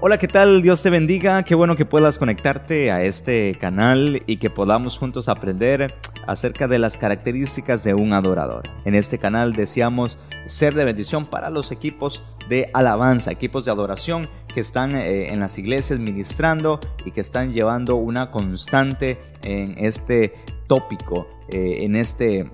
Hola, ¿qué tal? Dios te bendiga. Qué bueno que puedas conectarte a este canal y que podamos juntos aprender acerca de las características de un adorador. En este canal deseamos ser de bendición para los equipos de alabanza, equipos de adoración que están eh, en las iglesias ministrando y que están llevando una constante en este tópico, eh, en este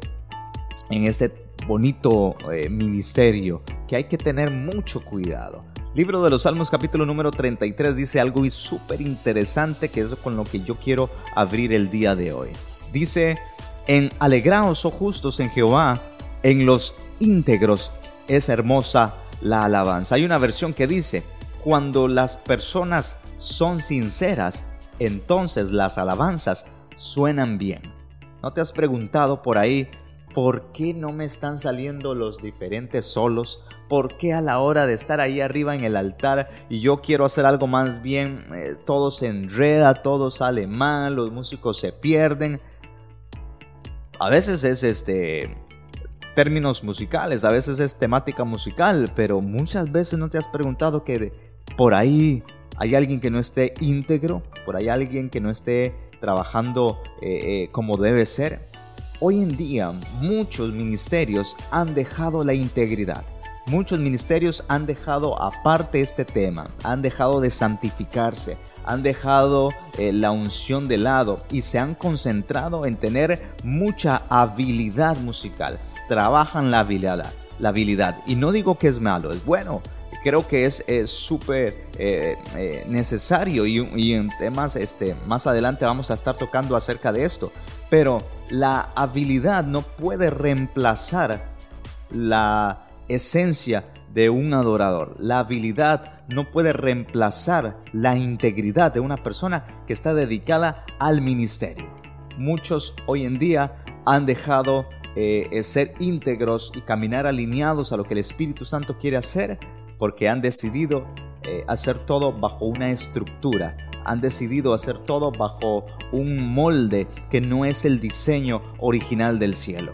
en este bonito eh, ministerio que hay que tener mucho cuidado. Libro de los Salmos capítulo número 33 dice algo súper interesante que es con lo que yo quiero abrir el día de hoy. Dice, en alegraos, oh justos, en Jehová, en los íntegros es hermosa la alabanza. Hay una versión que dice, cuando las personas son sinceras, entonces las alabanzas suenan bien. ¿No te has preguntado por ahí ¿por qué no me están saliendo los diferentes solos? ¿Por qué a la hora de estar ahí arriba en el altar y yo quiero hacer algo más bien, eh, todo se enreda, todo sale mal, los músicos se pierden? A veces es este términos musicales, a veces es temática musical, pero muchas veces no te has preguntado que por ahí hay alguien que no esté íntegro, por ahí alguien que no esté trabajando eh, eh, como debe ser. Hoy en día muchos ministerios han dejado la integridad. Muchos ministerios han dejado aparte este tema, han dejado de santificarse, han dejado eh, la unción de lado y se han concentrado en tener mucha habilidad musical. Trabajan la habilidad, la habilidad. Y no digo que es malo, es bueno creo que es súper eh, eh, necesario y, en temas este, más adelante vamos a estar tocando acerca de esto. Pero la habilidad no puede reemplazar la esencia de un adorador. La habilidad no puede reemplazar la integridad de una persona que está dedicada al ministerio. Muchos hoy en día han dejado eh, ser íntegros y caminar alineados a lo que el Espíritu Santo quiere hacer porque han decidido eh, hacer todo bajo una estructura, han decidido hacer todo bajo un molde que no es el diseño original del cielo.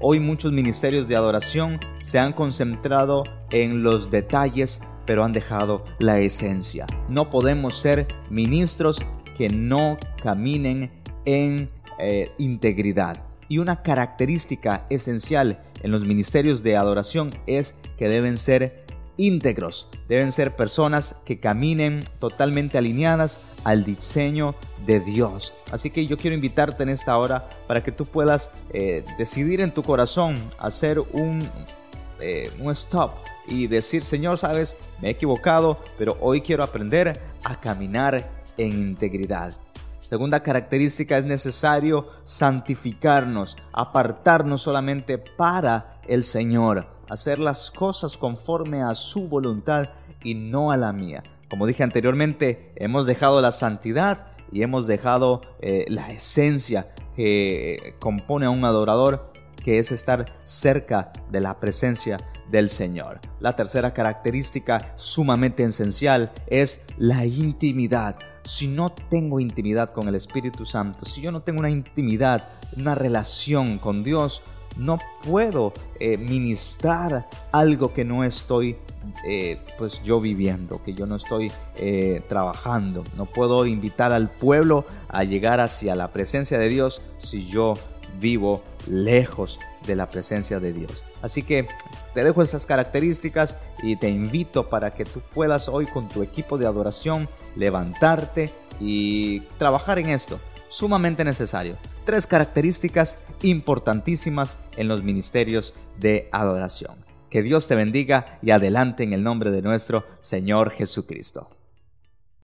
Hoy muchos ministerios de adoración se han concentrado en los detalles, pero han dejado la esencia. No podemos ser ministros que no caminen en eh, integridad. Y una característica esencial en los ministerios de adoración es que deben ser íntegros. Deben ser personas que caminen totalmente alineadas al diseño de Dios. Así que yo quiero invitarte en esta hora para que tú puedas eh, decidir en tu corazón hacer un, eh, un stop y decir, Señor, sabes, me he equivocado, pero hoy quiero aprender a caminar en integridad. Segunda característica es necesario santificarnos, apartarnos solamente para el Señor, hacer las cosas conforme a su voluntad y no a la mía. Como dije anteriormente, hemos dejado la santidad y hemos dejado eh, la esencia que compone a un adorador, que es estar cerca de la presencia del Señor. La tercera característica sumamente esencial es la intimidad si no tengo intimidad con el Espíritu Santo, si yo no tengo una intimidad, una relación con Dios, no puedo eh, ministrar algo que no estoy eh, pues yo viviendo, que yo no estoy eh, trabajando. No puedo invitar al pueblo a llegar hacia la presencia de Dios si yo vivo lejos de la presencia de Dios. Así que te dejo esas características y te invito para que tú puedas hoy con tu equipo de adoración levantarte y trabajar en esto. Sumamente necesario. Tres características importantísimas en los ministerios de adoración. Que Dios te bendiga y adelante en el nombre de nuestro Señor Jesucristo.